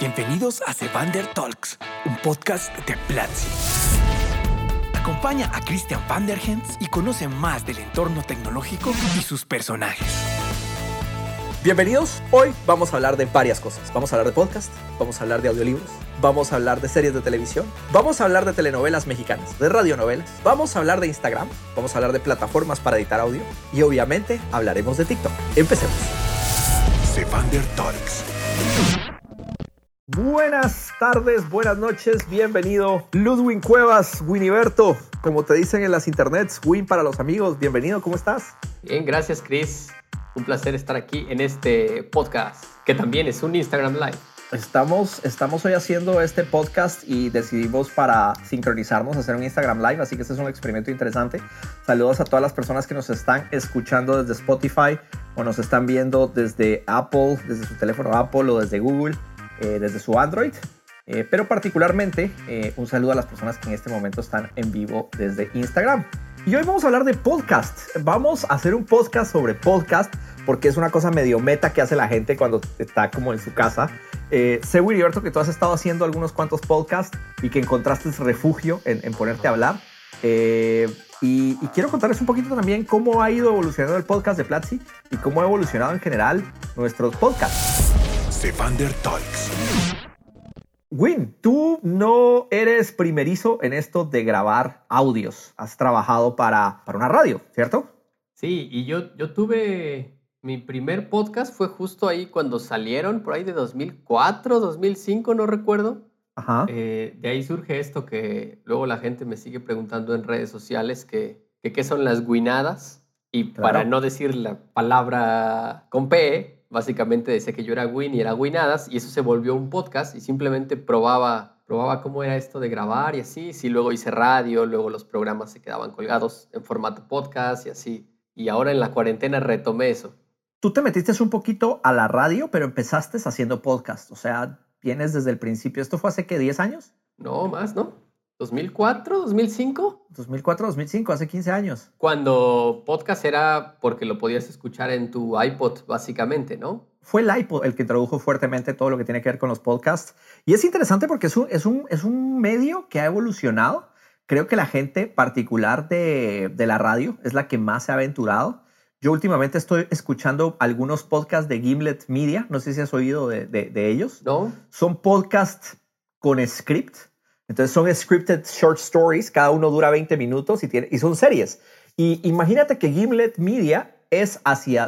Bienvenidos a Sevander Talks, un podcast de Platzi. Acompaña a Christian Vanderhens y conoce más del entorno tecnológico y sus personajes. Bienvenidos. Hoy vamos a hablar de varias cosas. Vamos a hablar de podcast, vamos a hablar de audiolibros, vamos a hablar de series de televisión, vamos a hablar de telenovelas mexicanas, de radionovelas, vamos a hablar de Instagram, vamos a hablar de plataformas para editar audio y obviamente hablaremos de TikTok. Empecemos. Sevander Talks. Buenas tardes, buenas noches, bienvenido Ludwin Cuevas, Winiberto, como te dicen en las internets, Win para los amigos, bienvenido, ¿cómo estás? Bien, gracias Chris. Un placer estar aquí en este podcast, que también es un Instagram Live. Estamos, estamos hoy haciendo este podcast y decidimos para sincronizarnos hacer un Instagram Live, así que este es un experimento interesante. Saludos a todas las personas que nos están escuchando desde Spotify o nos están viendo desde Apple, desde su teléfono Apple o desde Google, eh, desde su Android. Eh, pero particularmente eh, un saludo a las personas que en este momento están en vivo desde Instagram. Y hoy vamos a hablar de podcast. Vamos a hacer un podcast sobre podcast porque es una cosa medio meta que hace la gente cuando está como en su casa. Eh, sé, Willy que tú has estado haciendo algunos cuantos podcasts y que encontraste refugio en, ponerte a hablar. Eh, y, y, quiero contarles un poquito también cómo ha ido evolucionando el podcast de Platzi y cómo ha evolucionado en general nuestros podcasts. Sevander Talks. Win, tú no eres primerizo en esto de grabar audios. Has trabajado para, para una radio, ¿cierto? Sí, y yo, yo tuve mi primer podcast fue justo ahí cuando salieron, por ahí de 2004, 2005, no recuerdo. Ajá. Eh, de ahí surge esto que luego la gente me sigue preguntando en redes sociales que, que qué son las guinadas. Y para no decir la palabra con P, básicamente decía que yo era Win y era Guinadas, y eso se volvió un podcast y simplemente probaba, probaba cómo era esto de grabar y así. Sí, luego hice radio, luego los programas se quedaban colgados en formato podcast y así. Y ahora en la cuarentena retomé eso tú te metiste un poquito a la radio, pero empezaste haciendo podcast. O sea, vienes desde el principio. ¿Esto fue hace qué, 10 años? No, más, ¿no? ¿2004, 2005? 2004, 2005, hace 15 años. Cuando podcast era porque lo podías escuchar en tu iPod, básicamente, ¿no? Fue el iPod el que introdujo fuertemente todo lo que tiene que ver con los podcasts. Y es interesante porque es un, es un, es un medio que ha evolucionado. Creo que la gente particular de, de la radio es la que más se ha aventurado yo últimamente estoy escuchando algunos podcasts de Gimlet Media. No sé si has oído de, de, ellos. No. Son podcasts con script. Entonces son scripted short stories. Cada uno dura 20 minutos y, son series. Y imagínate que Gimlet Media es hacia,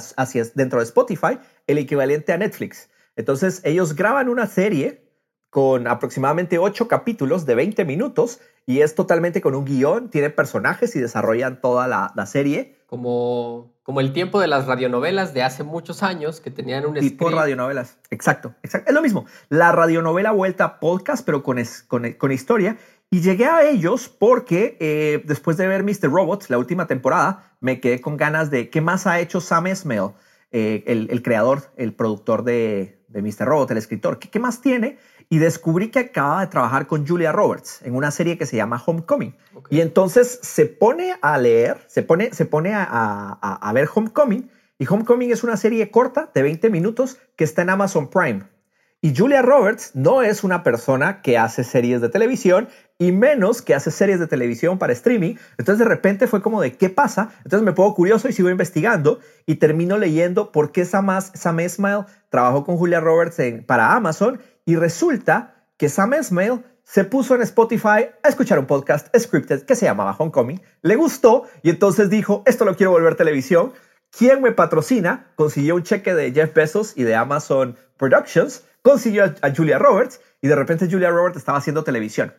dentro de Spotify el equivalente a Netflix. Entonces ellos graban una serie con aproximadamente 8 capítulos de 20 minutos y es totalmente con un guion, tiene personajes y desarrollan toda la serie. Como como el tiempo de las radionovelas de hace muchos años que tenían un tipo radionovelas. Exacto, exacto. Es lo mismo. La radionovela vuelta podcast, pero con, con, historia. Y llegué a ellos porque eh, después de ver Mr. Robot, la última temporada, me quedé con ganas de qué más ha hecho Sam Esmail, eh, el, creador, el productor de, de Mr. Robot, el escritor. ¿Qué, ¿Qué más tiene? Y descubrí que acaba de trabajar con Julia Roberts en una serie que se llama Homecoming. Y entonces se pone a leer, se pone, se pone a, a, ver Homecoming. Y Homecoming es una serie corta de 20 minutos que está en Amazon Prime. Y Julia Roberts no es una persona que hace series de televisión y menos que hace series de televisión para streaming. Entonces de repente fue como de qué pasa. Entonces me pongo curioso y sigo investigando y termino leyendo por qué Sam, Sam Esmail trabajó con Julia Roberts en, para Amazon y resulta que Sam Esmail se puso en Spotify a escuchar un podcast scripted que se llamaba Homecoming, le gustó y entonces dijo, esto lo quiero volver televisión. ¿Quién me patrocina? Consiguió un cheque de Jeff Bezos y de Amazon Productions, consiguió a, Julia Roberts y de repente Julia Roberts estaba haciendo televisión.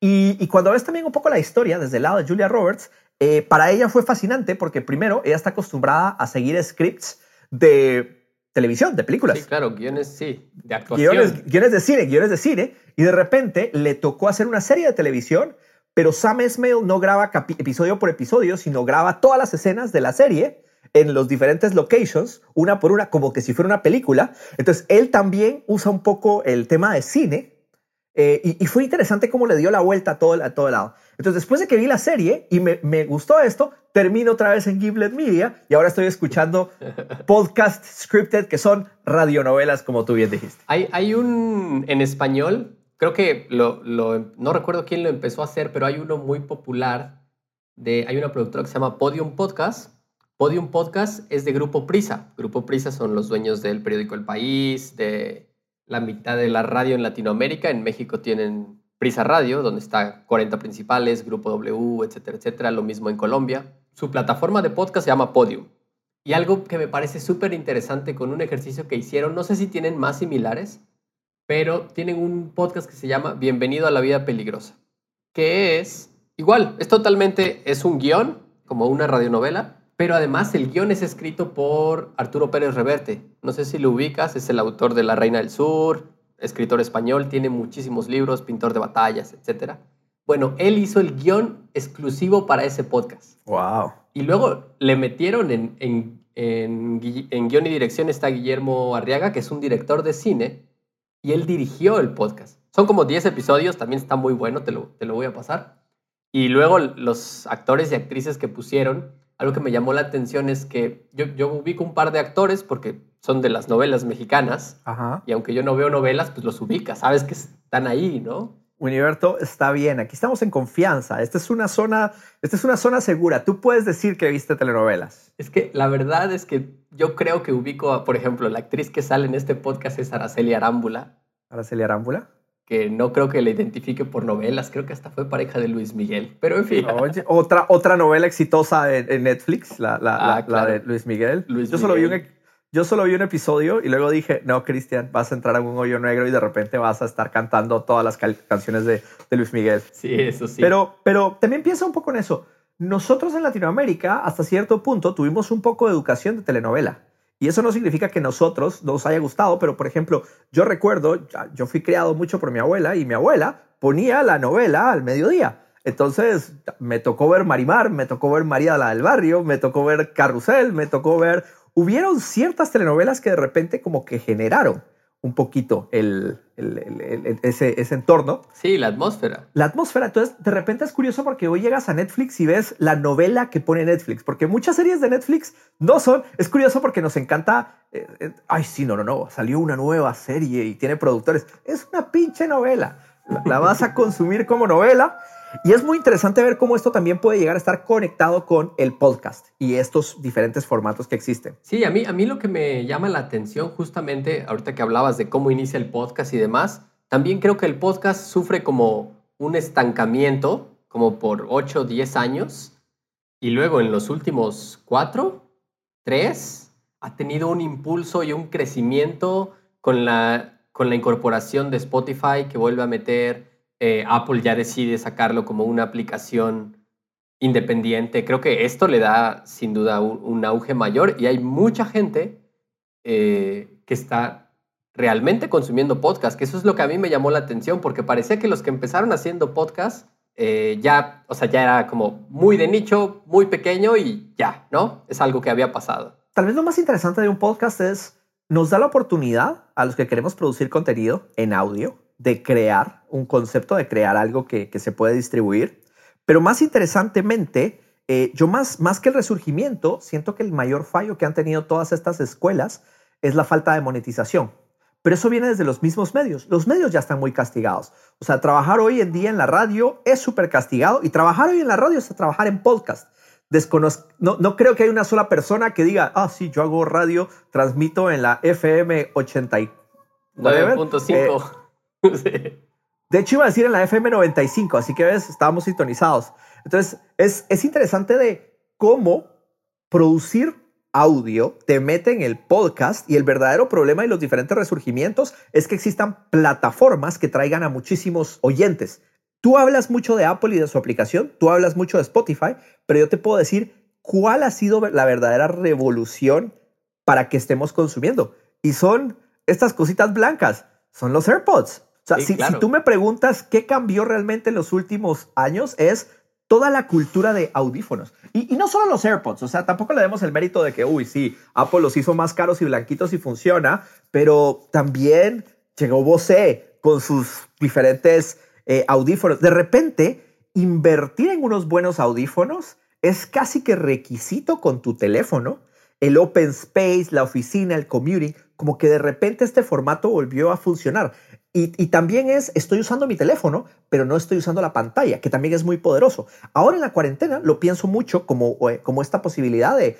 Y, cuando ves también un poco la historia desde el lado de Julia Roberts, eh, para ella fue fascinante porque primero ella está acostumbrada a seguir scripts de televisión, de películas. Sí, claro, guiones, sí, de actuación. Guiones, de cine, guiones de cine. Y de repente le tocó hacer una serie de televisión, pero Sam Esmail no graba episodio por episodio, sino graba todas las escenas de la serie en los diferentes locations, una por una, como que si fuera una película. Entonces, él también usa un poco el tema de cine Eh, y, fue interesante cómo le dio la vuelta a todo, a todo lado. Entonces, después de que vi la serie y me, me, gustó esto, termino otra vez en Gimlet Media y ahora estoy escuchando podcast scripted que son radionovelas, como tú bien dijiste. Hay, hay un en español, creo que lo, lo, no recuerdo quién lo empezó a hacer, pero hay uno muy popular. De, hay una productora que se llama Podium Podcast. Podium Podcast es de Grupo Prisa. Grupo Prisa son los dueños del periódico El País, de la mitad de la radio en Latinoamérica. En México tienen Prisa Radio, donde está 40 principales, Grupo W, etcétera, etcétera. Lo mismo en Colombia. Su plataforma de podcast se llama Podium. Y algo que me parece súper interesante con un ejercicio que hicieron, no sé si tienen más similares, pero tienen un podcast que se llama Bienvenido a la vida peligrosa, que es igual, es totalmente, es un guion, como una radionovela, pero además el guion es escrito por Arturo Pérez Reverte. No sé si lo ubicas, es el autor de La Reina del Sur, escritor español, tiene muchísimos libros, pintor de batallas, etc. Bueno, él hizo el guion exclusivo para ese podcast. ¡Wow! Y luego le metieron en, en, en, en guion y dirección está Guillermo Arriaga, que es un director de cine, y él dirigió el podcast. Son como 10 episodios, también está muy bueno, te lo, te lo voy a pasar. Y luego los actores y actrices que pusieron, algo que me llamó la atención es que yo, yo ubico un par de actores porque son de las novelas mexicanas. Y aunque yo no veo novelas, pues los ubica, sabes que están ahí, ¿no? Univerto, está bien. Aquí estamos en confianza. Esta es una zona, esta es una zona segura. Tú puedes decir que viste telenovelas. Es que la verdad es que yo creo que ubico, por ejemplo, la actriz que sale en este podcast es Araceli Arámbula. Araceli Arámbula que no creo que le identifique por novelas, creo que hasta fue pareja de Luis Miguel, pero en fin. otra, otra novela exitosa en, Netflix, la, la, ah, de Luis Miguel. yo, Solo vi un, yo solo vi un episodio y luego dije, no, Cristian, vas a entrar a un hoyo negro y de repente vas a estar cantando todas las canciones de, de, Luis Miguel. Sí, eso sí. Pero, pero también piensa un poco en eso. Nosotros en Latinoamérica, hasta cierto punto, tuvimos un poco de educación de telenovela. Y eso no significa que nosotros nos haya gustado, pero por ejemplo, yo recuerdo, yo fui criado mucho por mi abuela y mi abuela ponía la novela al mediodía. Entonces me tocó ver Marimar, me tocó ver María la del Barrio, me tocó ver Carrusel, me tocó ver... Hubieron ciertas telenovelas que de repente como que generaron un poquito el, ese, ese, entorno. Sí, la atmósfera. La atmósfera. Entonces, de repente es curioso porque hoy llegas a Netflix y ves la novela que pone Netflix, porque muchas series de Netflix no son. Es curioso porque nos encanta. Eh, eh, ay, sí, no, no, no. Salió una nueva serie y tiene productores. Es una pinche novela. la vas a consumir como novela y es muy interesante ver cómo esto también puede llegar a estar conectado con el podcast y estos diferentes formatos que existen. Sí, a mí, a mí lo que me llama la atención justamente, ahorita que hablabas de cómo inicia el podcast y demás, también creo que el podcast sufre como un estancamiento, como por 8 o 10 años, y luego en los últimos 4, 3, ha tenido un impulso y un crecimiento con la, con la incorporación de Spotify que vuelve a meter eh, Apple ya decide sacarlo como una aplicación independiente. Creo que esto le da sin duda un, auge mayor y hay mucha gente eh, que está realmente consumiendo podcast, que eso es lo que a mí me llamó la atención, porque parecía que los que empezaron haciendo podcast eh, ya, o sea, ya era como muy de nicho, muy pequeño y ya, ¿no? Es algo que había pasado. Tal vez lo más interesante de un podcast es, nos da la oportunidad a los que queremos producir contenido en audio de crear un concepto, de crear algo que, se puede distribuir. Pero más interesantemente, eh, yo más, más que el resurgimiento, siento que el mayor fallo que han tenido todas estas escuelas es la falta de monetización. Pero eso viene desde los mismos medios. Los medios ya están muy castigados. O sea, trabajar hoy en día en la radio es súper castigado y trabajar hoy en la radio es trabajar en podcast. no, no creo que haya una sola persona que diga, ah, sí, yo hago radio, transmito en la FM 89.5. De hecho, iba a decir en la FM 95, así que ves, estábamos sintonizados. Entonces, es, es interesante de cómo producir audio te mete en el podcast y el verdadero problema y los diferentes resurgimientos es que existan plataformas que traigan a muchísimos oyentes. Tú hablas mucho de Apple y de su aplicación, tú hablas mucho de Spotify, pero yo te puedo decir cuál ha sido la verdadera revolución para que estemos consumiendo. Y son estas cositas blancas, son los AirPods. O sea, si, tú me preguntas qué cambió realmente en los últimos años, es toda la cultura de audífonos. Y, no solo los AirPods, o sea, tampoco le demos el mérito de que, uy, sí, Apple los hizo más caros y blanquitos y funciona, pero también llegó Bose, con sus diferentes eh, audífonos. De repente, invertir en unos buenos audífonos es casi que requisito con tu teléfono. El open space, la oficina, el commuting, como que de repente este formato volvió a funcionar. Y, también es, estoy usando mi teléfono, pero no estoy usando la pantalla, que también es muy poderoso. Ahora en la cuarentena lo pienso mucho como, eh, como esta posibilidad de,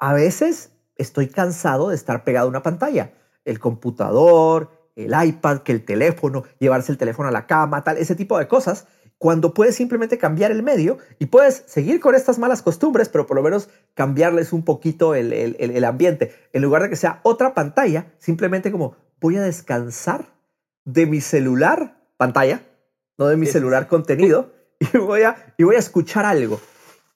a veces estoy cansado de estar pegado a una pantalla. El computador, el iPad, que el teléfono, llevarse el teléfono a la cama, tal, ese tipo de cosas, cuando puedes simplemente cambiar el medio y puedes seguir con estas malas costumbres, pero por lo menos cambiarles un poquito el, el, el ambiente. En lugar de que sea otra pantalla, simplemente como voy a descansar de mi celular, pantalla, no de mi celular contenido, y voy, a, y voy a escuchar algo.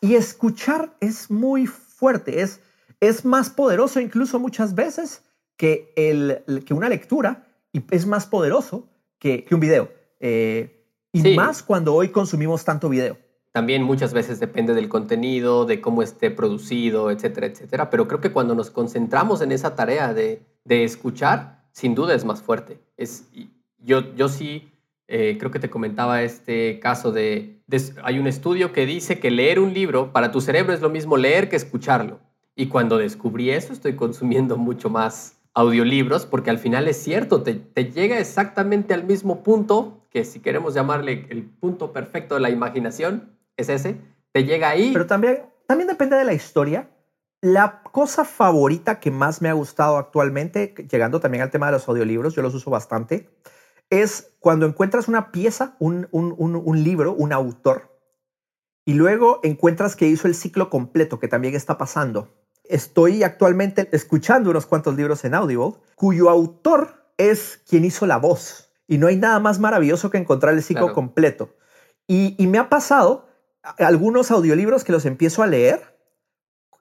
Y escuchar es muy fuerte, es, es más poderoso incluso muchas veces que, el, que una lectura y es más poderoso que, que un video. Eh, y más cuando hoy consumimos tanto video. También muchas veces depende del contenido, de cómo esté producido, etcétera, etcétera. Pero creo que cuando nos concentramos en esa tarea de, de escuchar, sin duda es más fuerte. Es, yo, yo sí eh, creo que te comentaba este caso de, hay un estudio que dice que leer un libro para tu cerebro es lo mismo leer que escucharlo. Y cuando descubrí eso, estoy consumiendo mucho más audiolibros, porque al final es cierto, te, te llega exactamente al mismo punto, que si queremos llamarle el punto perfecto de la imaginación, es ese, te llega ahí. Pero también, también depende de la historia. La cosa favorita que más me ha gustado actualmente, llegando también al tema de los audiolibros, yo los uso bastante, es cuando encuentras una pieza, un, libro, un autor, y luego encuentras que hizo el ciclo completo, que también está pasando. Estoy actualmente escuchando unos cuantos libros en Audible, cuyo autor es quien hizo la voz. Y no hay nada más maravilloso que encontrar el ciclo completo. Y, y me ha pasado algunos audiolibros que los empiezo a leer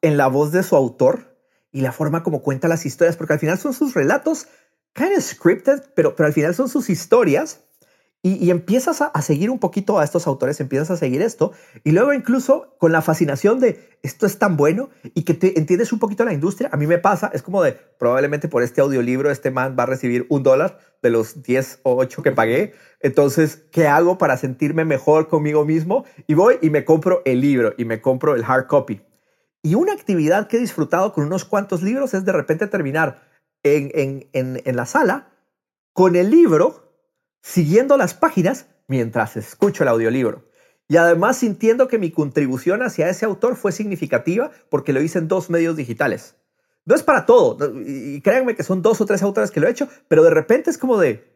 en la voz de su autor y la forma como cuenta las historias, porque al final son sus relatos kind of scripted, pero, pero al final son sus historias. Y, empiezas a, seguir un poquito a estos autores, empiezas a seguir esto, y luego incluso con la fascinación de esto es tan bueno y que te entiendes un poquito la industria, a mí me pasa, es como de probablemente por este audiolibro este man va a recibir un dólar de los 10 o 8 que pagué, entonces, ¿qué hago para sentirme mejor conmigo mismo? Y voy y me compro el libro y me compro el hard copy. Y una actividad que he disfrutado con unos cuantos libros es de repente terminar en, en, la sala con el libro, siguiendo las páginas mientras escucho el audiolibro. Y además sintiendo que mi contribución hacia ese autor fue significativa porque lo hice en dos medios digitales. No es para todo, y créanme que son dos o tres autores que lo he hecho, pero de repente es como de,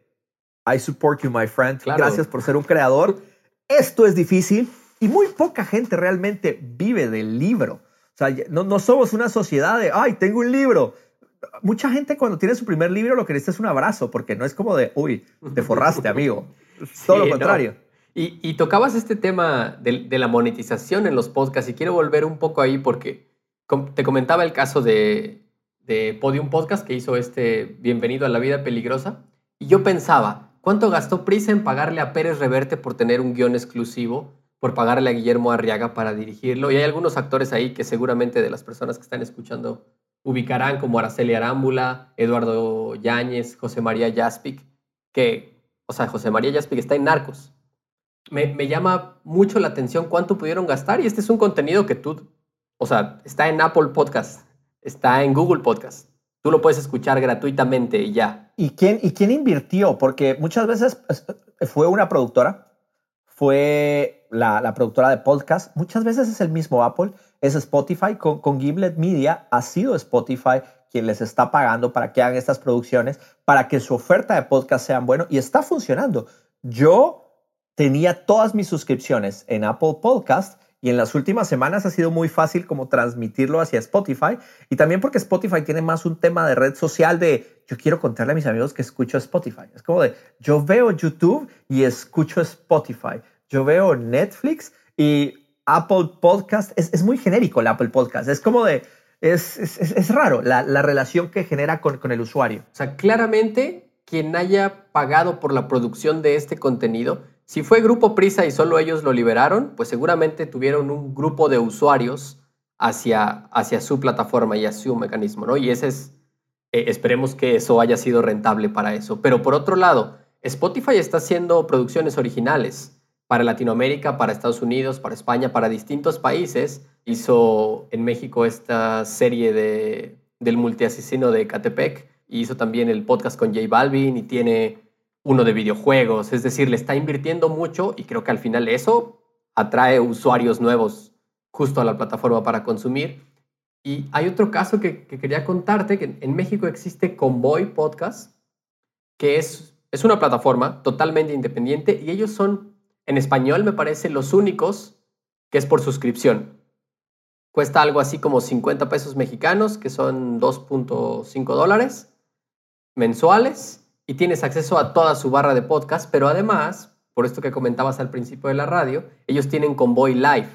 I support you, my friend, gracias por ser un creador. Esto es difícil y muy poca gente realmente vive del libro. O sea, no, no somos una sociedad de, ay, tengo un libro, mucha gente cuando tiene su primer libro lo que necesita es un abrazo, porque no es como de, uy, te forraste, amigo. todo lo contrario. Y, tocabas este tema de, la monetización en los podcasts y quiero volver un poco ahí porque te comentaba el caso de, de Podium Podcast que hizo este Bienvenido a la Vida Peligrosa y yo pensaba, ¿cuánto gastó Prisa en pagarle a Pérez Reverte por tener un guion exclusivo? por pagarle a Guillermo Arriaga para dirigirlo. Y hay algunos actores ahí que seguramente de las personas que están escuchando ubicarán como Araceli Arámbula, Eduardo Yáñez, José María Jaspic, que, o sea, José María Jaspic está en Narcos. Me, me, llama mucho la atención cuánto pudieron gastar y este es un contenido que tú, o sea, está en Apple Podcast, está en Google Podcast. Tú lo puedes escuchar gratuitamente y ya. ¿Y quién, ¿Y quién invirtió? Porque muchas veces fue una productora, fue la, la productora de podcast, muchas veces es el mismo Apple es Spotify. Con, con Gimlet Media ha sido Spotify quien les está pagando para que hagan estas producciones, para que su oferta de podcast sean bueno y está funcionando. Yo tenía todas mis suscripciones en Apple Podcast y en las últimas semanas ha sido muy fácil como transmitirlo hacia Spotify y también porque Spotify tiene más un tema de red social de yo quiero contarle a mis amigos que escucho Spotify. Es como de yo veo YouTube y escucho Spotify. Yo veo Netflix y Apple Podcast, es, muy genérico el Apple Podcast, es como de, es, es, raro la, relación que genera con, con el usuario. O sea, claramente quien haya pagado por la producción de este contenido, si fue Grupo Prisa y solo ellos lo liberaron, pues seguramente tuvieron un grupo de usuarios hacia, hacia su plataforma y hacia su mecanismo, ¿no? Y ese es, eh, esperemos que eso haya sido rentable para eso. Pero por otro lado, Spotify está haciendo producciones originales para Latinoamérica, para Estados Unidos, para España, para distintos países. Hizo en México esta serie de, del multiasesino de Catepec. Hizo también el podcast con J Balvin y tiene uno de videojuegos. Es decir, le está invirtiendo mucho y creo que al final eso atrae usuarios nuevos justo a la plataforma para consumir. Y hay otro caso que, quería contarte, que en México existe Convoy Podcast, que es, es una plataforma totalmente independiente y ellos son, en español me parece, los únicos que es por suscripción. Cuesta algo así como 50 pesos mexicanos, que son 2.5 dólares mensuales, y tienes acceso a toda su barra de podcast, pero además, por esto que comentabas al principio de la radio, ellos tienen Convoy Live,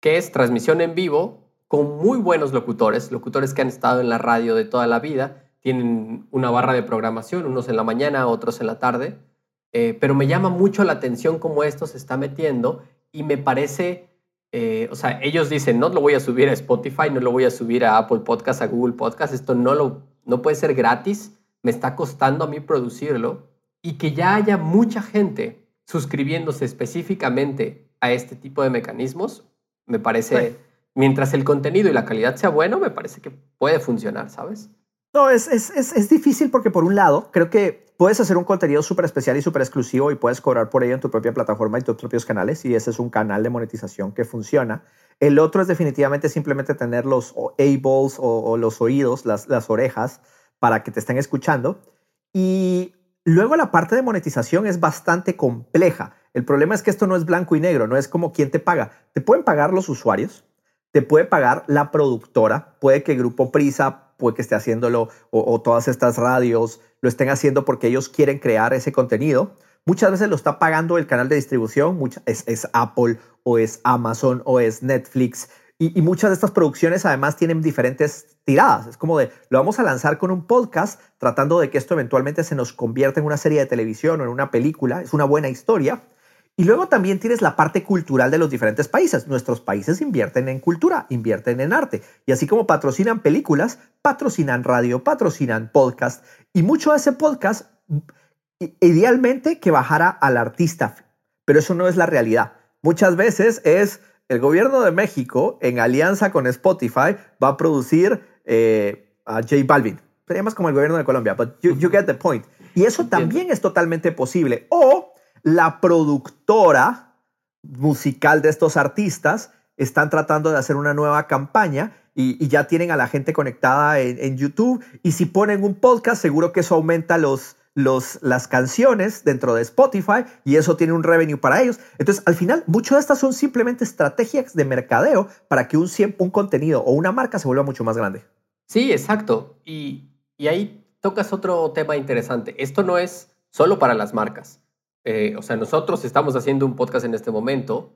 que es transmisión en vivo con muy buenos locutores, locutores que han estado en la radio de toda la vida, tienen una barra de programación, unos en la mañana, otros en la tarde, eh, pero me llama mucho la atención cómo esto se está metiendo y me parece, eh, o sea, ellos dicen, no lo voy a subir a Spotify, no lo voy a subir a Apple Podcast, a Google Podcast, esto no, lo, no puede ser gratis, me está costando a mí producirlo y que ya haya mucha gente suscribiéndose específicamente a este tipo de mecanismos, me parece, mientras el contenido y la calidad sea bueno, me parece que puede funcionar, ¿sabes? No, es, es, es, es difícil porque por un lado, creo que puedes hacer un contenido súper especial y súper exclusivo y puedes cobrar por ello en tu propia plataforma y tus propios canales y ese es un canal de monetización que funciona. El otro es definitivamente simplemente tener los a-balls o, los oídos, las, las orejas para que te estén escuchando. Y luego la parte de monetización es bastante compleja. El problema es que esto no es blanco y negro, no es como quién te paga. Te pueden pagar los usuarios, te puede pagar la productora, puede que Grupo Prisa, puede que esté haciéndolo o, todas estas radios lo estén haciendo porque ellos quieren crear ese contenido. Muchas veces lo está pagando el canal de distribución, es, es Apple o es Amazon o es Netflix. Y, y, muchas de estas producciones además tienen diferentes tiradas. Es como de, lo vamos a lanzar con un podcast tratando de que esto eventualmente se nos convierta en una serie de televisión o en una película. Es una buena historia. Y luego también tienes la parte cultural de los diferentes países. Nuestros países invierten en cultura, invierten en arte. Y así como patrocinan películas, patrocinan radio, patrocinan podcast. Y mucho de ese podcast, idealmente que bajara al artista. Pero eso no es la realidad. Muchas veces es el gobierno de México, en alianza con Spotify, va a producir eh, a J Balvin. Sería más como el gobierno de Colombia, but you, you get the point. Y eso también es totalmente posible. O la productora musical de estos artistas están tratando de hacer una nueva campaña y, ya tienen a la gente conectada en, YouTube. Y si ponen un podcast, seguro que eso aumenta los, los, las canciones dentro de Spotify y eso tiene un revenue para ellos. Entonces, al final, muchas de estas son simplemente estrategias de mercadeo para que un, un contenido o una marca se vuelva mucho más grande. Sí, exacto. Y, y ahí tocas otro tema interesante. Esto no es solo para las marcas. Eh, o sea, nosotros estamos haciendo un podcast en este momento,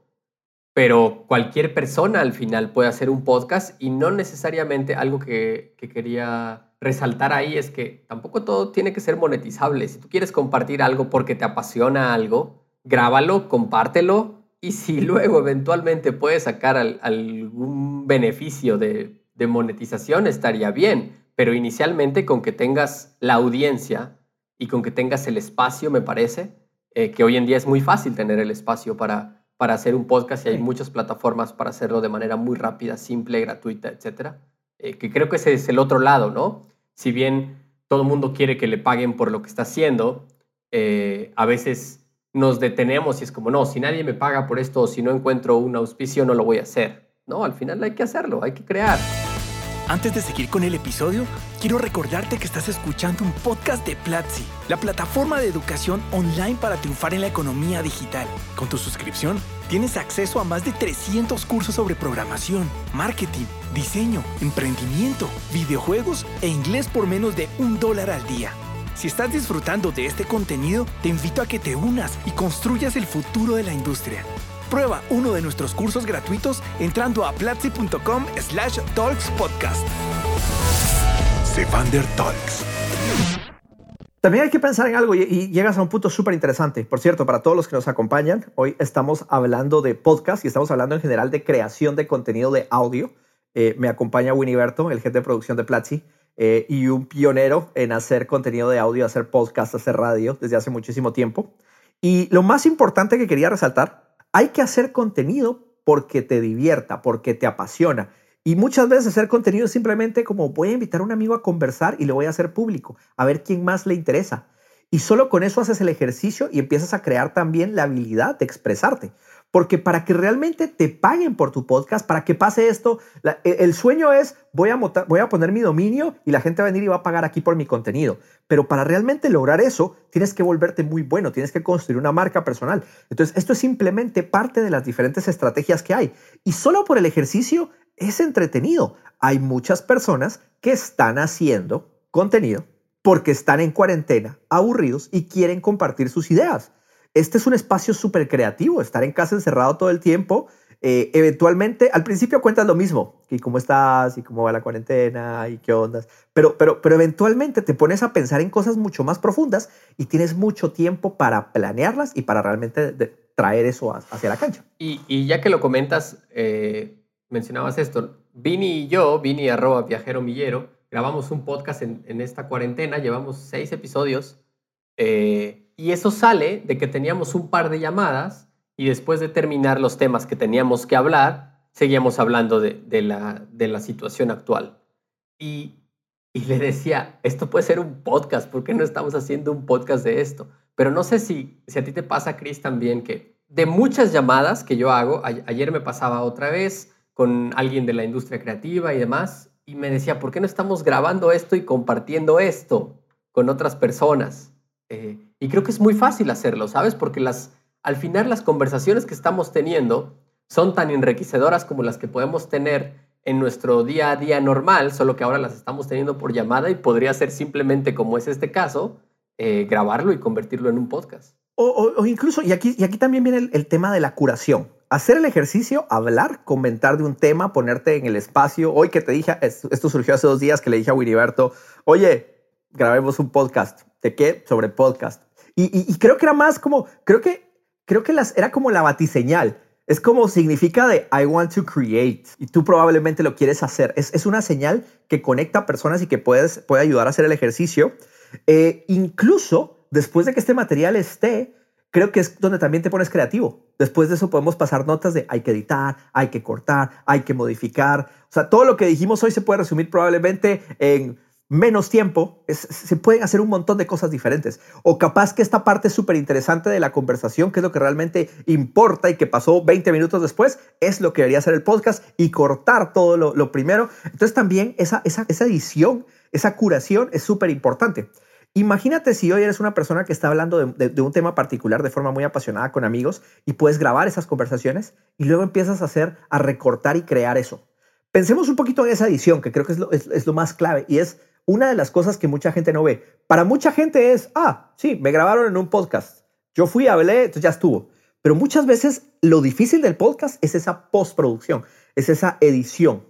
pero cualquier persona al final puede hacer un podcast y no necesariamente algo que, que quería resaltar ahí es que tampoco todo tiene que ser monetizable. Si tú quieres compartir algo porque te apasiona algo, grábalo, compártelo y si luego eventualmente puedes sacar algún beneficio de, de monetización, estaría bien. Pero inicialmente con que tengas la audiencia y con que tengas el espacio, me parece, eh, que hoy en día es muy fácil tener el espacio para, para hacer un podcast y hay muchas plataformas para hacerlo de manera muy rápida, simple, gratuita, etcétera. Eh, que creo que ese es el otro lado, ¿no? Si bien todo el mundo quiere que le paguen por lo que está haciendo, eh, a veces nos detenemos y es como, no, si nadie me paga por esto o si no encuentro un auspicio, no lo voy a hacer. No, al final hay que hacerlo, hay que crear. Antes de seguir con el episodio, quiero recordarte que estás escuchando un podcast de Platzi, la plataforma de educación online para triunfar en la economía digital. Con tu suscripción, tienes acceso a más de 300 cursos sobre programación, marketing, diseño, emprendimiento, videojuegos e inglés por menos de un dólar al día. Si estás disfrutando de este contenido, te invito a que te unas y construyas el futuro de la industria. Prueba uno de nuestros cursos gratuitos entrando a platzi.com slash talkspodcast. Sevander Talks. También hay que pensar en algo y, llegas a un punto súper interesante. Por cierto, para todos los que nos acompañan, hoy estamos hablando de podcast y estamos hablando en general de creación de contenido de audio. Eh, me acompaña Winiberto, el jefe de producción de Platzi. eh, y un pionero en hacer contenido de audio, hacer podcast, hacer radio desde hace muchísimo tiempo. Y lo más importante que quería resaltar, hay que hacer contenido porque te divierta, porque te apasiona. Y muchas veces hacer contenido simplemente como voy a invitar a un amigo a conversar y lo voy a hacer público, a ver quién más le interesa. Y solo con eso haces el ejercicio y empiezas a crear también la habilidad de expresarte. Porque para que realmente te paguen por tu podcast, para que pase esto, e, el sueño es, voy a, voy a poner mi dominio y la gente va a venir y va a pagar aquí por mi contenido. Pero para realmente lograr eso, tienes que volverte muy bueno, tienes que construir una marca personal. Entonces, esto es simplemente parte de las diferentes estrategias que hay. Y solo por el ejercicio es entretenido. Hay muchas personas que están haciendo contenido porque están en cuarentena, aburridos y quieren compartir sus ideas este es un espacio súper creativo, estar en casa encerrado todo el tiempo. Eh, eventualmente, al principio cuentas lo mismo, y cómo estás, y cómo va la cuarentena, y qué ondas, pero, pero, pero eventualmente te pones a pensar en cosas mucho más profundas y tienes mucho tiempo para planearlas y para realmente traer eso hacia la cancha. Y, ya que lo comentas, eh, mencionabas esto, Vini y yo, Vini arroba viajero millero, grabamos un podcast en, esta cuarentena, llevamos seis episodios. Eh, y eso sale de que teníamos un par de llamadas y después de terminar los temas que teníamos que hablar, seguíamos hablando de, la, de la, situación actual. Y, y, le decía, esto puede ser un podcast, ¿por qué no estamos haciendo un podcast de esto? Pero no sé si, si a ti te pasa, Chris, también que de muchas llamadas que yo hago, ayer me pasaba otra vez con alguien de la industria creativa y demás, y me decía, ¿por qué no estamos grabando esto y compartiendo esto con otras personas? Eh, y creo que es muy fácil hacerlo, ¿sabes? Porque las, al final las conversaciones que estamos teniendo son tan enriquecedoras como las que podemos tener en nuestro día a día normal, solo que ahora las estamos teniendo por llamada y podría ser simplemente, como es este caso, eh, grabarlo y convertirlo en un podcast. O, incluso, y aquí, y aquí también viene el, tema de la curación. Hacer el ejercicio, hablar, comentar de un tema, ponerte en el espacio. Hoy que te dije, esto surgió hace dos días que le dije a Wiriberto, oye, grabemos un podcast. ¿De qué? Sobre podcast. Y, creo que era más como, creo que, creo que las, era como la batiseñal. Es como significa de I want to create y tú probablemente lo quieres hacer. Es, es una señal que conecta personas y que puedes, puede ayudar a hacer el ejercicio. Eh, incluso después de que este material esté, creo que es donde también te pones creativo. Después de eso podemos pasar notas de hay que editar, hay que cortar, hay que modificar. O sea, todo lo que dijimos hoy se puede resumir probablemente en menos tiempo, se pueden hacer un montón de cosas diferentes. O capaz que esta parte súper interesante de la conversación, que es lo que realmente importa y que pasó 20 minutos después, es lo que debería ser el podcast y cortar todo lo, primero. Entonces también esa, esa, esa edición, esa curación es súper importante. Imagínate si hoy eres una persona que está hablando de, un tema particular de forma muy apasionada con amigos y puedes grabar esas conversaciones y luego empiezas a hacer, a recortar y crear eso. Pensemos un poquito en esa edición, que creo que es lo, es lo más clave y es una de las cosas que mucha gente no ve. Para mucha gente es, ah, sí, me grabaron en un podcast. Yo fui, hablé, entonces ya estuvo. Pero muchas veces lo difícil del podcast es esa postproducción, es esa edición.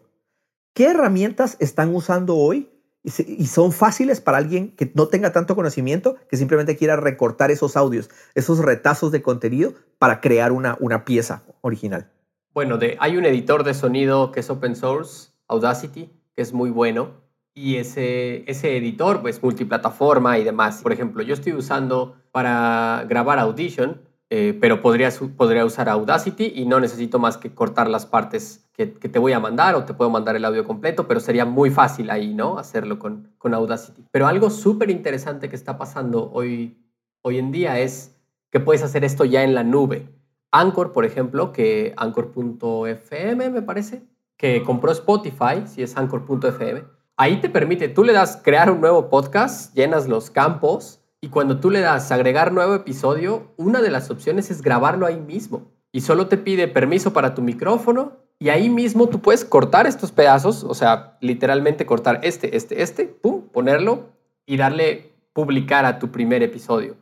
¿Qué herramientas están usando hoy y son fáciles para alguien que no tenga tanto conocimiento, que simplemente quiera recortar esos audios, esos retazos de contenido para crear una, una pieza original? Bueno, hay un editor de sonido que es open source, Audacity, que es muy bueno y ese, ese editor, pues multiplataforma y demás. Por ejemplo, yo estoy usando para grabar Audition, eh, pero podría, podría usar Audacity y no necesito más que cortar las partes que, que, te voy a mandar o te puedo mandar el audio completo, pero sería muy fácil ahí, ¿no? Hacerlo con, con Audacity. Pero algo súper interesante que está pasando hoy, hoy en día es que puedes hacer esto ya en la nube. Anchor, por ejemplo, que Anchor.fm me parece, que compró Spotify, si es Anchor.fm, Ahí te permite, tú le das crear un nuevo podcast, llenas los campos y cuando tú le das agregar nuevo episodio, una de las opciones es grabarlo ahí mismo. Y solo te pide permiso para tu micrófono y ahí mismo tú puedes cortar estos pedazos, o sea, literalmente cortar este, este, este, pum, ponerlo y darle publicar a tu primer episodio.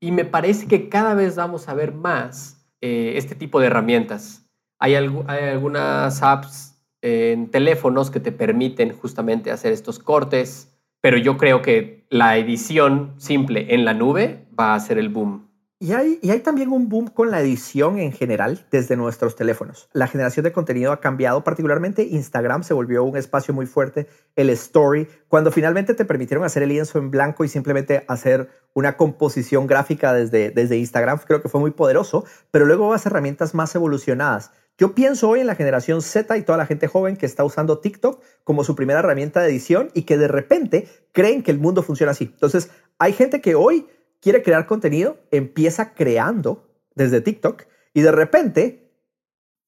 Y me parece que cada vez vamos a ver más eh, este tipo de herramientas. Hay, hay algunas apps en teléfonos que te permiten justamente hacer estos cortes, pero yo creo que la edición simple en la nube va a ser el boom. Y hay, y hay también un boom con la edición en general desde nuestros teléfonos. La generación de contenido ha cambiado, particularmente Instagram se volvió un espacio muy fuerte, el story, cuando finalmente te permitieron hacer el lienzo en blanco y simplemente hacer una composición gráfica desde, desde Instagram, creo que fue muy poderoso, pero luego vas a herramientas más evolucionadas. Yo pienso hoy en la generación Z y toda la gente joven que está usando TikTok como su primera herramienta de edición y que de repente creen que el mundo funciona así. Entonces, hay gente que hoy quiere crear contenido, empieza creando desde TikTok y de repente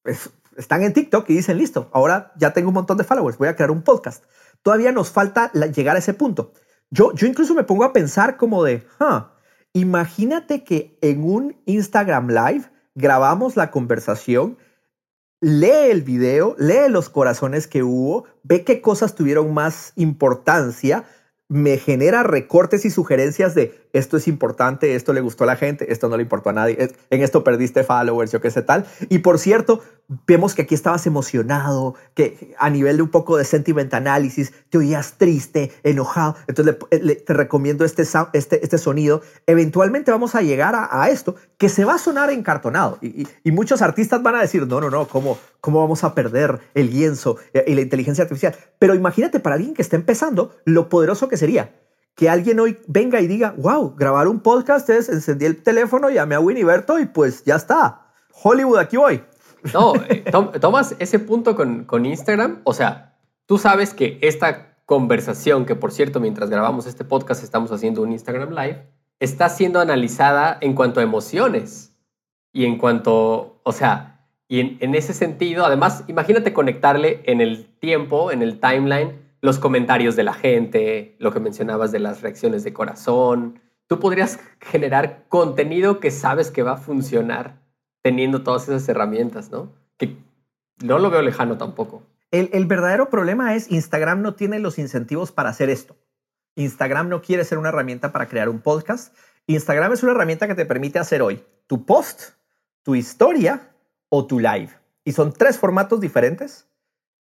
pues, están en TikTok y dicen, listo, ahora ya tengo un montón de followers, voy a crear un podcast. Todavía nos falta llegar a ese punto. Yo, yo incluso me pongo a pensar como de, imagínate que en un Instagram Live grabamos la conversación, lee el video, lee los corazones que hubo, ve qué cosas tuvieron más importancia, me genera recortes y sugerencias de esto es importante, esto le gustó a la gente, esto no le importó a nadie, en esto perdiste followers, yo qué sé tal. Y por cierto, vemos que aquí estabas emocionado, que a nivel de un poco de sentiment análisis te oías triste, enojado. Entonces te recomiendo este, este, este sonido. Eventualmente vamos a llegar a, esto que se va a sonar encartonado. Y, y, muchos artistas van a decir, no, no, no, ¿cómo, ¿cómo vamos a perder el lienzo y la inteligencia artificial? Pero imagínate para alguien que está empezando lo poderoso que sería que alguien hoy venga y diga, wow, grabar un podcast es, encendí el teléfono, llamé a Winiberto y pues ya está. Hollywood, aquí voy. No, eh, tomas ese punto con, Instagram, o sea, tú sabes que esta conversación, que por cierto, mientras grabamos este podcast estamos haciendo un Instagram Live, está siendo analizada en cuanto a emociones y en cuanto, o sea, y en ese sentido, además, imagínate conectarle en el tiempo, en el timeline, los comentarios de la gente, lo que mencionabas de las reacciones de corazón. Tú podrías generar contenido que sabes que va a funcionar teniendo todas esas herramientas, ¿no? Que no lo veo lejano tampoco. El, verdadero problema es Instagram no tiene los incentivos para hacer esto. Instagram no quiere ser una herramienta para crear un podcast. Instagram es una herramienta que te permite hacer hoy tu post, tu historia o tu live. Y son tres formatos diferentes.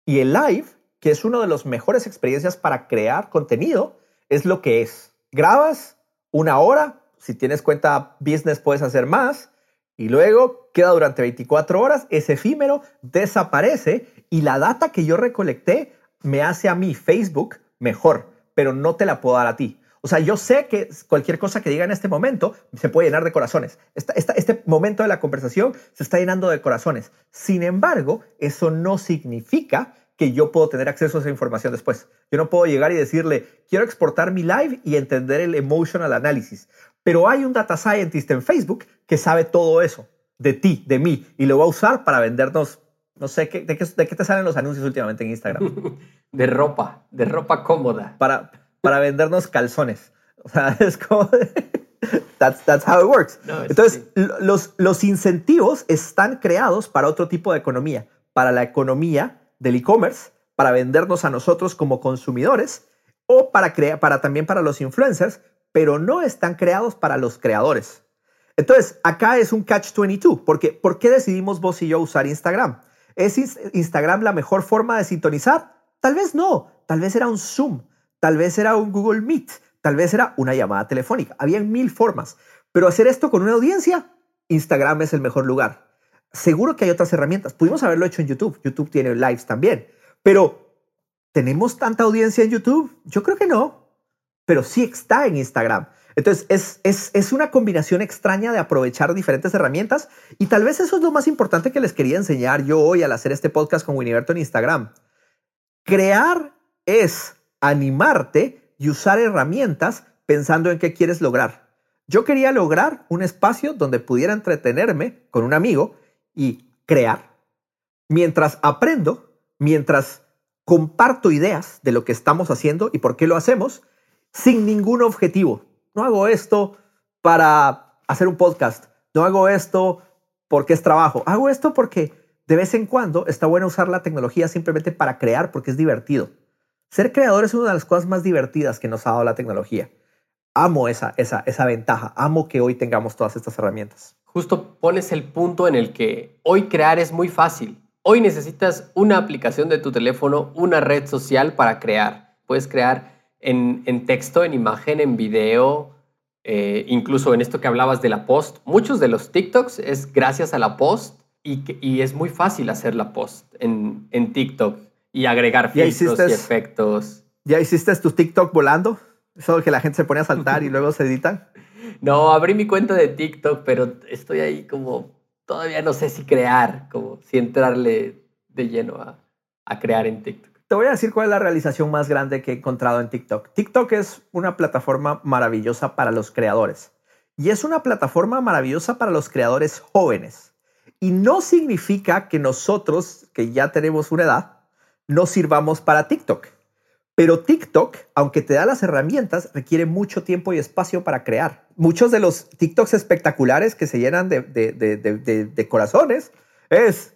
Y el live que es una de las mejores experiencias para crear contenido, es lo que es. Grabas una hora, si tienes cuenta business puedes hacer más, y luego queda durante 24 horas, es efímero, desaparece y la data que yo recolecté me hace a mí Facebook mejor, pero no te la puedo dar a ti. O sea, yo sé que cualquier cosa que diga en este momento se puede llenar de corazones. este momento de la conversación se está llenando de corazones. Sin embargo, eso no significa que yo puedo tener acceso a esa información después. Yo no puedo llegar y decirle, quiero exportar mi live y entender el emotional análisis. Pero hay un data scientist en Facebook que sabe todo eso, de ti, de mí, y lo va a usar para vendernos, no sé, ¿de qué, de qué te salen los anuncios últimamente en Instagram? De ropa, de ropa cómoda. Para, para vendernos calzones. O sea, es como... That's, that's, how it works. Entonces, los, los incentivos están creados para otro tipo de economía, para la economía del e-commerce para vendernos a nosotros como consumidores o para, crear, para también para los influencers, pero no están creados para los creadores. Entonces, acá es un catch-22, porque ¿por qué decidimos vos y yo usar Instagram? ¿Es Instagram la mejor forma de sintonizar? Tal vez no, tal vez era un Zoom, tal vez era un Google Meet, tal vez era una llamada telefónica. Había mil formas, pero hacer esto con una audiencia, Instagram es el mejor lugar. Seguro que hay otras herramientas. Pudimos haberlo hecho en YouTube. YouTube tiene lives también. Pero, ¿tenemos tanta audiencia en YouTube? Yo creo que no. Pero sí está en Instagram. Entonces, es, es, es, una combinación extraña de aprovechar diferentes herramientas y tal vez eso es lo más importante que les quería enseñar yo hoy al hacer este podcast con Winiberto en Instagram. Crear es animarte y usar herramientas pensando en qué quieres lograr. Yo quería lograr un espacio donde pudiera entretenerme con un amigo y crear, mientras aprendo, mientras comparto ideas de lo que estamos haciendo y por qué lo hacemos, sin ningún objetivo. No hago esto para hacer un podcast, no hago esto porque es trabajo, hago esto porque de vez en cuando está bueno usar la tecnología simplemente para crear porque es divertido. Ser creador es una de las cosas más divertidas que nos ha dado la tecnología. Amo esa, esa, esa ventaja, amo que hoy tengamos todas estas herramientas justo pones el punto en el que hoy crear es muy fácil. Hoy necesitas una aplicación de tu teléfono, una red social para crear. Puedes crear en, texto, en imagen, en video, Eh, incluso en esto que hablabas de la post, muchos de los TikToks es gracias a la post y, y es muy fácil hacer la post en, en TikTok y agregar filtros y efectos. ¿Ya hiciste tu TikTok volando? Eso que la gente se pone a saltar y luego se editan. No, abrí mi cuenta de TikTok, pero estoy ahí como todavía no sé si crear, como si entrarle de lleno a, a crear en TikTok. Te voy a decir cuál es la realización más grande que he encontrado en TikTok. TikTok es una plataforma maravillosa para los creadores. Y es una plataforma maravillosa para los creadores jóvenes. Y no significa que nosotros, que ya tenemos una edad, no sirvamos para TikTok. Pero TikTok, aunque te da las herramientas, requiere mucho tiempo y espacio para crear. Muchos de los TikToks espectaculares que se llenan de, corazones es,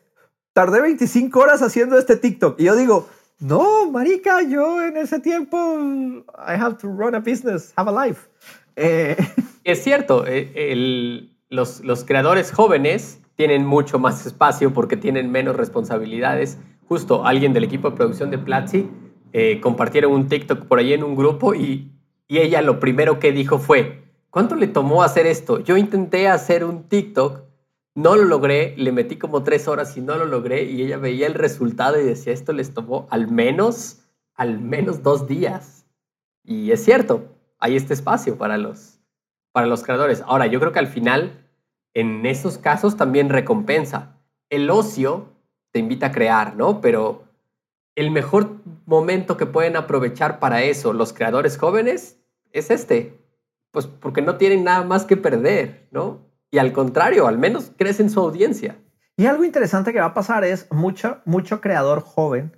tardé 25 horas haciendo este TikTok. Y yo digo, no, marica, yo en ese tiempo, I have to run a business, have a life. Eh, es cierto, eh, los, los creadores jóvenes tienen mucho más espacio porque tienen menos responsabilidades. Justo alguien del equipo de producción de Platzi eh, compartieron un TikTok por ahí en un grupo y, y ella lo primero que dijo fue, ¿cuánto le tomó hacer esto? Yo intenté hacer un TikTok, no lo logré, le metí como tres horas y no lo logré y ella veía el resultado y decía, esto les tomó al menos, al menos dos días. Y es cierto, hay este espacio para los, para los creadores. Ahora, yo creo que al final, en esos casos también recompensa. El ocio te invita a crear, ¿no? Pero el mejor momento que pueden aprovechar para eso los creadores jóvenes es este. Pues porque no tienen nada más que perder, ¿no? Y al contrario, al menos crecen su audiencia. Y algo interesante que va a pasar es mucho, mucho creador joven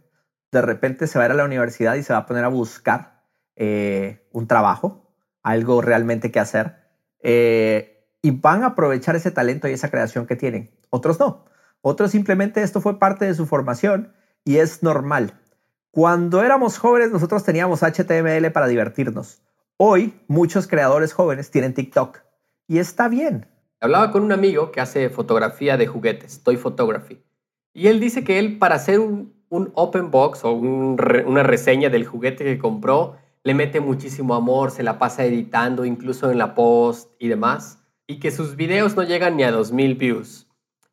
de repente se va a ir a la universidad y se va a poner a buscar eh, un trabajo, algo realmente que hacer, eh, y van a aprovechar ese talento y esa creación que tienen. Otros no. Otros simplemente esto fue parte de su formación y es normal. Cuando éramos jóvenes nosotros teníamos HTML para divertirnos. Hoy muchos creadores jóvenes tienen TikTok y está bien. Hablaba con un amigo que hace fotografía de juguetes, Toy Photography, y él dice que él para hacer un, open box o una reseña del juguete que compró, le mete muchísimo amor, se la pasa editando incluso en la post y demás, y que sus videos no llegan ni a 2.000 views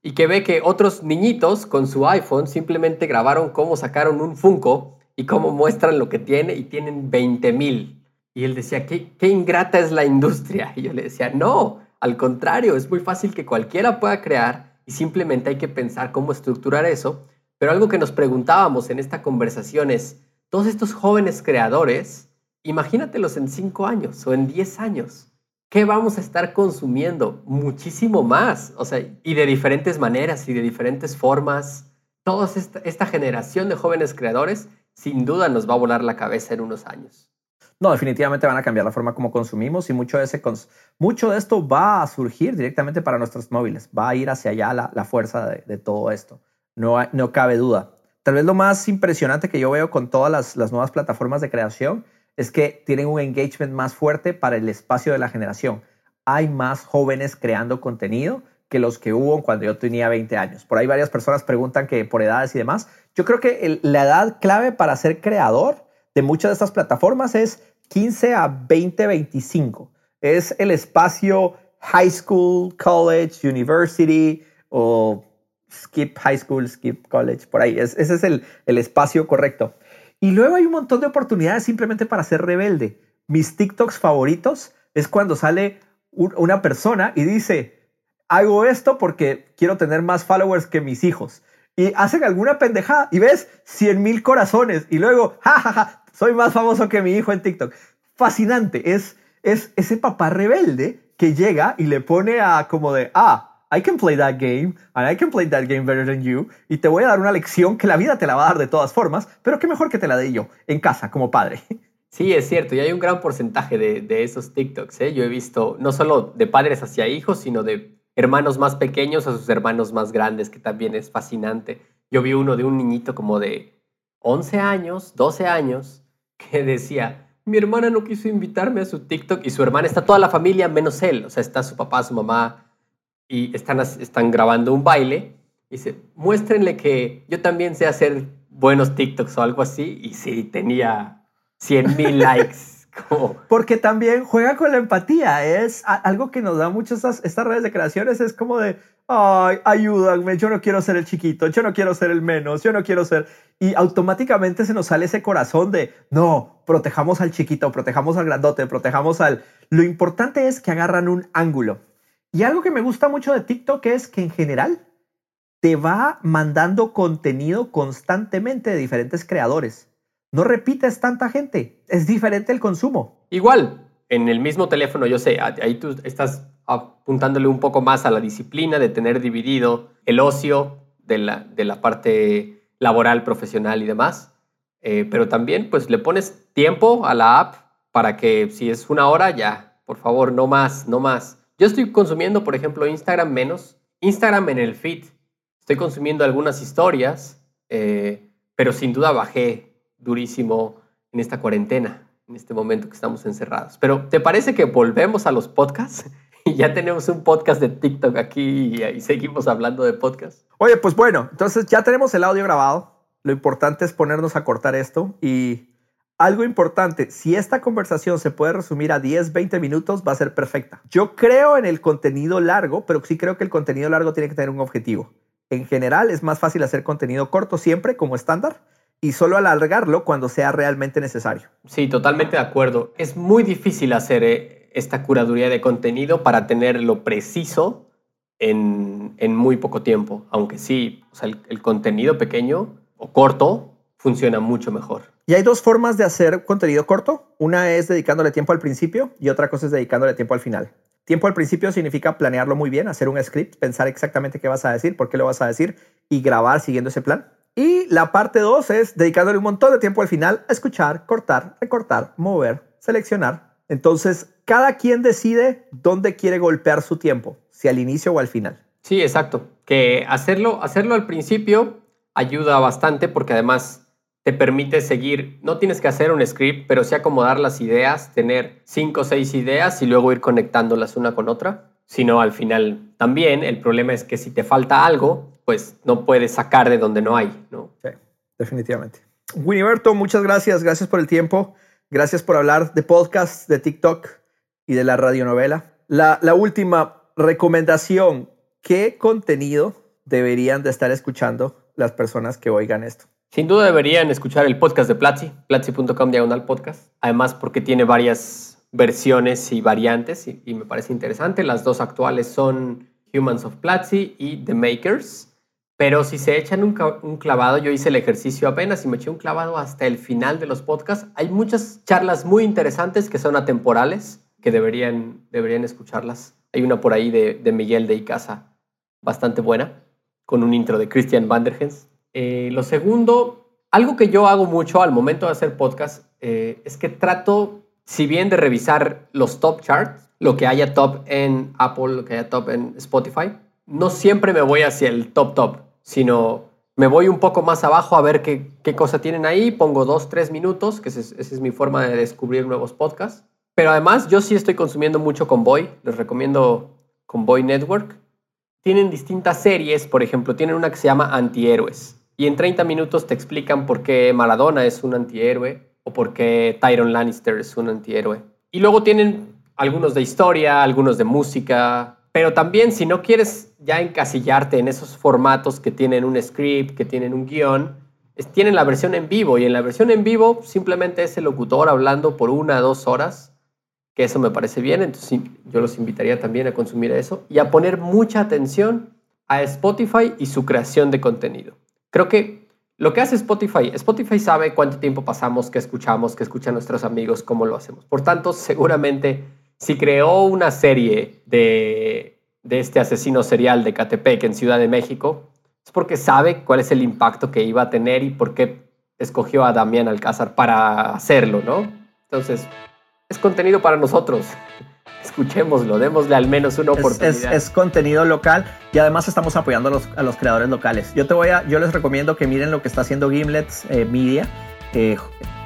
y que ve que otros niñitos con su iPhone simplemente grabaron cómo sacaron un Funko y cómo muestran lo que tiene y tienen 20 mil. Y él decía, ¿Qué, qué ingrata es la industria. Y yo le decía, no, al contrario, es muy fácil que cualquiera pueda crear y simplemente hay que pensar cómo estructurar eso. Pero algo que nos preguntábamos en esta conversación es, todos estos jóvenes creadores, imagínatelos en 5 años o en 10 años. ¿Qué vamos a estar consumiendo? Muchísimo más, o sea, y de diferentes maneras y de diferentes formas. Toda esta, generación de jóvenes creadores sin duda nos va a volar la cabeza en unos años. No, definitivamente van a cambiar la forma como consumimos y mucho de, esto va a surgir directamente para nuestros móviles. Va a ir hacia allá la, fuerza de, todo esto. No, no cabe duda. Tal vez lo más impresionante que yo veo con todas las nuevas plataformas de creación es que tienen un engagement más fuerte para el espacio de la generación. Hay más jóvenes creando contenido que los que hubo cuando yo tenía 20 años. Por ahí varias personas preguntan que por edades y demás. Yo creo que la edad clave para ser creador de muchas de estas plataformas es 15 a 20, 25. Es el espacio high school, college, university o skip high school, skip college, por ahí. ese es el, el espacio correcto. Y luego hay un montón de oportunidades simplemente para ser rebelde. Mis TikToks favoritos es cuando sale una persona y dice, hago esto porque quiero tener más followers que mis hijos. Y hacen alguna pendejada y ves 100 mil corazones y luego, jajaja, ja, ja, soy más famoso que mi hijo en TikTok. Fascinante, es, es ese papá rebelde que llega y le pone a como de, ah, I can play that game and I can play that game better than you y te voy a dar una lección que la vida te la va a dar de todas formas, pero qué mejor que te la dé yo en casa como padre. Sí, es cierto, y hay un gran porcentaje de, de esos TikToks. ¿eh? Yo he visto no solo de padres hacia hijos, sino de hermanos más pequeños a sus hermanos más grandes, que también es fascinante. Yo vi uno de un niñito como de 11 años, 12 años, que decía, mi hermana no quiso invitarme a su TikTok y su hermana está toda la familia menos él, o sea, está su papá, su mamá, y están, están grabando un baile. Y dice, muéstrenle que yo también sé hacer buenos TikToks o algo así. Y sí, tenía 100 mil likes Porque también juega con la empatía. Es algo que nos da muchas estas, redes de creaciones. Es como de, ay, ayúdame, yo no quiero ser el chiquito, yo no quiero ser el menos, yo no quiero ser... Y automáticamente se nos sale ese corazón de, no, protejamos al chiquito, protejamos al grandote, protejamos al... Lo importante es que agarran un ángulo. Y algo que me gusta mucho de TikTok es que en general te va mandando contenido constantemente de diferentes creadores. No repites tanta gente, es diferente el consumo. Igual, en el mismo teléfono, yo sé, ahí tú estás apuntándole un poco más a la disciplina de tener dividido el ocio de la, de la parte laboral, profesional y demás. Eh, pero también pues le pones tiempo a la app para que si es una hora ya, por favor, no más, no más. Yo estoy consumiendo, por ejemplo, Instagram menos. Instagram en el feed. Estoy consumiendo algunas historias, eh, pero sin duda bajé durísimo en esta cuarentena, en este momento que estamos encerrados. Pero ¿te parece que volvemos a los podcasts? Y ya tenemos un podcast de TikTok aquí y, seguimos hablando de podcast. Oye, pues bueno, entonces ya tenemos el audio grabado. Lo importante es ponernos a cortar esto y algo importante, si esta conversación se puede resumir a 10, 20 minutos, va a ser perfecta. Yo creo en el contenido largo, pero sí creo que el contenido largo tiene que tener un objetivo. En general, es más fácil hacer contenido corto siempre como estándar y solo alargarlo cuando sea realmente necesario. Sí, totalmente de acuerdo. Es muy difícil hacer eh, esta curaduría de contenido para tenerlo preciso en, muy poco tiempo, aunque sí, el, contenido pequeño o corto funciona mucho mejor. Y hay dos formas de hacer contenido corto. Una es dedicándole tiempo al principio y otra cosa es dedicándole tiempo al final. Tiempo al principio significa planearlo muy bien, hacer un script, pensar exactamente qué vas a decir, por qué lo vas a decir y grabar siguiendo ese plan. Y la parte 2 es dedicándole un montón de tiempo al final a escuchar, cortar, recortar, mover, seleccionar. Entonces, cada quien decide dónde quiere golpear su tiempo, si al inicio o al final. Sí, exacto. Que hacerlo, hacerlo al principio ayuda bastante porque además te permite seguir, no tienes que hacer un script, pero sí acomodar las ideas, tener cinco o seis ideas y luego ir conectándolas una con otra, sino al final también el problema es que si te falta algo, pues no puedes sacar de donde no hay, ¿no? Sí, definitivamente. Winiberto, muchas gracias, gracias por el tiempo, gracias por hablar de podcast, de TikTok y de la radionovela. La, la última recomendación, ¿qué contenido deberían de estar escuchando las personas que oigan esto? Sin duda deberían escuchar el podcast de Platzi, platzi.com diagonal podcast, además porque tiene varias versiones y variantes y, me parece interesante. Las dos actuales son Humans of Platzi y The Makers. Pero si se echan un, clavado, yo hice el ejercicio apenas y me eché un clavado hasta el final de los podcasts. Hay muchas charlas muy interesantes que son atemporales, que deberían, deberían escucharlas. Hay una por ahí de, Miguel de Icaza, bastante buena, con un intro de Christian Vanderhens. Eh, lo segundo, algo que yo hago mucho al momento de hacer podcast eh, es que trato, si bien de revisar los top charts, lo que haya top en Apple, lo que haya top en Spotify, no siempre me voy hacia el top top sino me voy un poco más abajo a ver qué, qué cosa tienen ahí, pongo dos, tres minutos, que esa es, mi forma de descubrir nuevos podcasts. Pero además yo sí estoy consumiendo mucho Convoy, les recomiendo Convoy Network. Tienen distintas series, por ejemplo, tienen una que se llama Antihéroes. Y en 30 minutos te explican por qué Maradona es un antihéroe o por qué Tyron Lannister es un antihéroe. Y luego tienen algunos de historia, algunos de música, pero también si no quieres ya encasillarte en esos formatos que tienen un script, que tienen un guion, tienen la versión en vivo y en la versión en vivo simplemente es el locutor hablando por una o dos horas, que eso me parece bien, entonces yo los invitaría también a consumir eso y a poner mucha atención a Spotify y su creación de contenido. Creo que lo que hace Spotify, Spotify sabe cuánto tiempo pasamos, qué escuchamos, qué escuchan nuestros amigos, cómo lo hacemos. Por tanto, seguramente si creó una serie de, este asesino serial de Catepec en Ciudad de México, es porque sabe cuál es el impacto que iba a tener y por qué escogió a Damián Alcázar para hacerlo, ¿no? Entonces, es contenido para nosotros. Escuchémoslo, démosle al menos una oportunidad. Es, contenido local y además estamos apoyando a los, creadores locales. Yo, te voy a, yo les recomiendo que miren lo que está haciendo Gimlet eh, Media.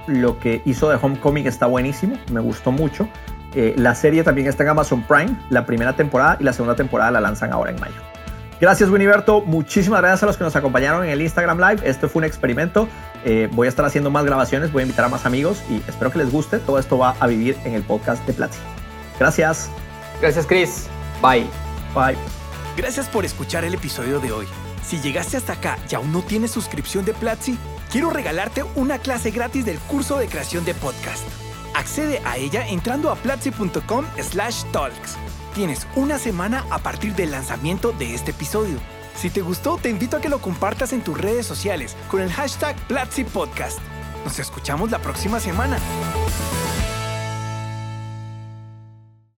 lo que hizo de Homecoming está buenísimo, me gustó mucho. Eh, la serie también está en Amazon Prime, la primera temporada y la segunda temporada la lanzan ahora en mayo. Gracias, Winiberto. Muchísimas gracias a los que nos acompañaron en el Instagram Live. Esto fue un experimento. Eh, voy a estar haciendo más grabaciones, voy a invitar a más amigos y espero que les guste. Todo esto va a vivir en el podcast de Platzi. Gracias. Gracias, Chris. Bye. Bye. Gracias por escuchar el episodio de hoy. Si llegaste hasta acá y aún no tienes suscripción de Platzi, quiero regalarte una clase gratis del curso de creación de podcast. Accede a ella entrando a platzi.com slash talks. Tienes una semana a partir del lanzamiento de este episodio. Si te gustó, te invito a que lo compartas en tus redes sociales con el hashtag Platzi Podcast. Nos escuchamos la próxima semana.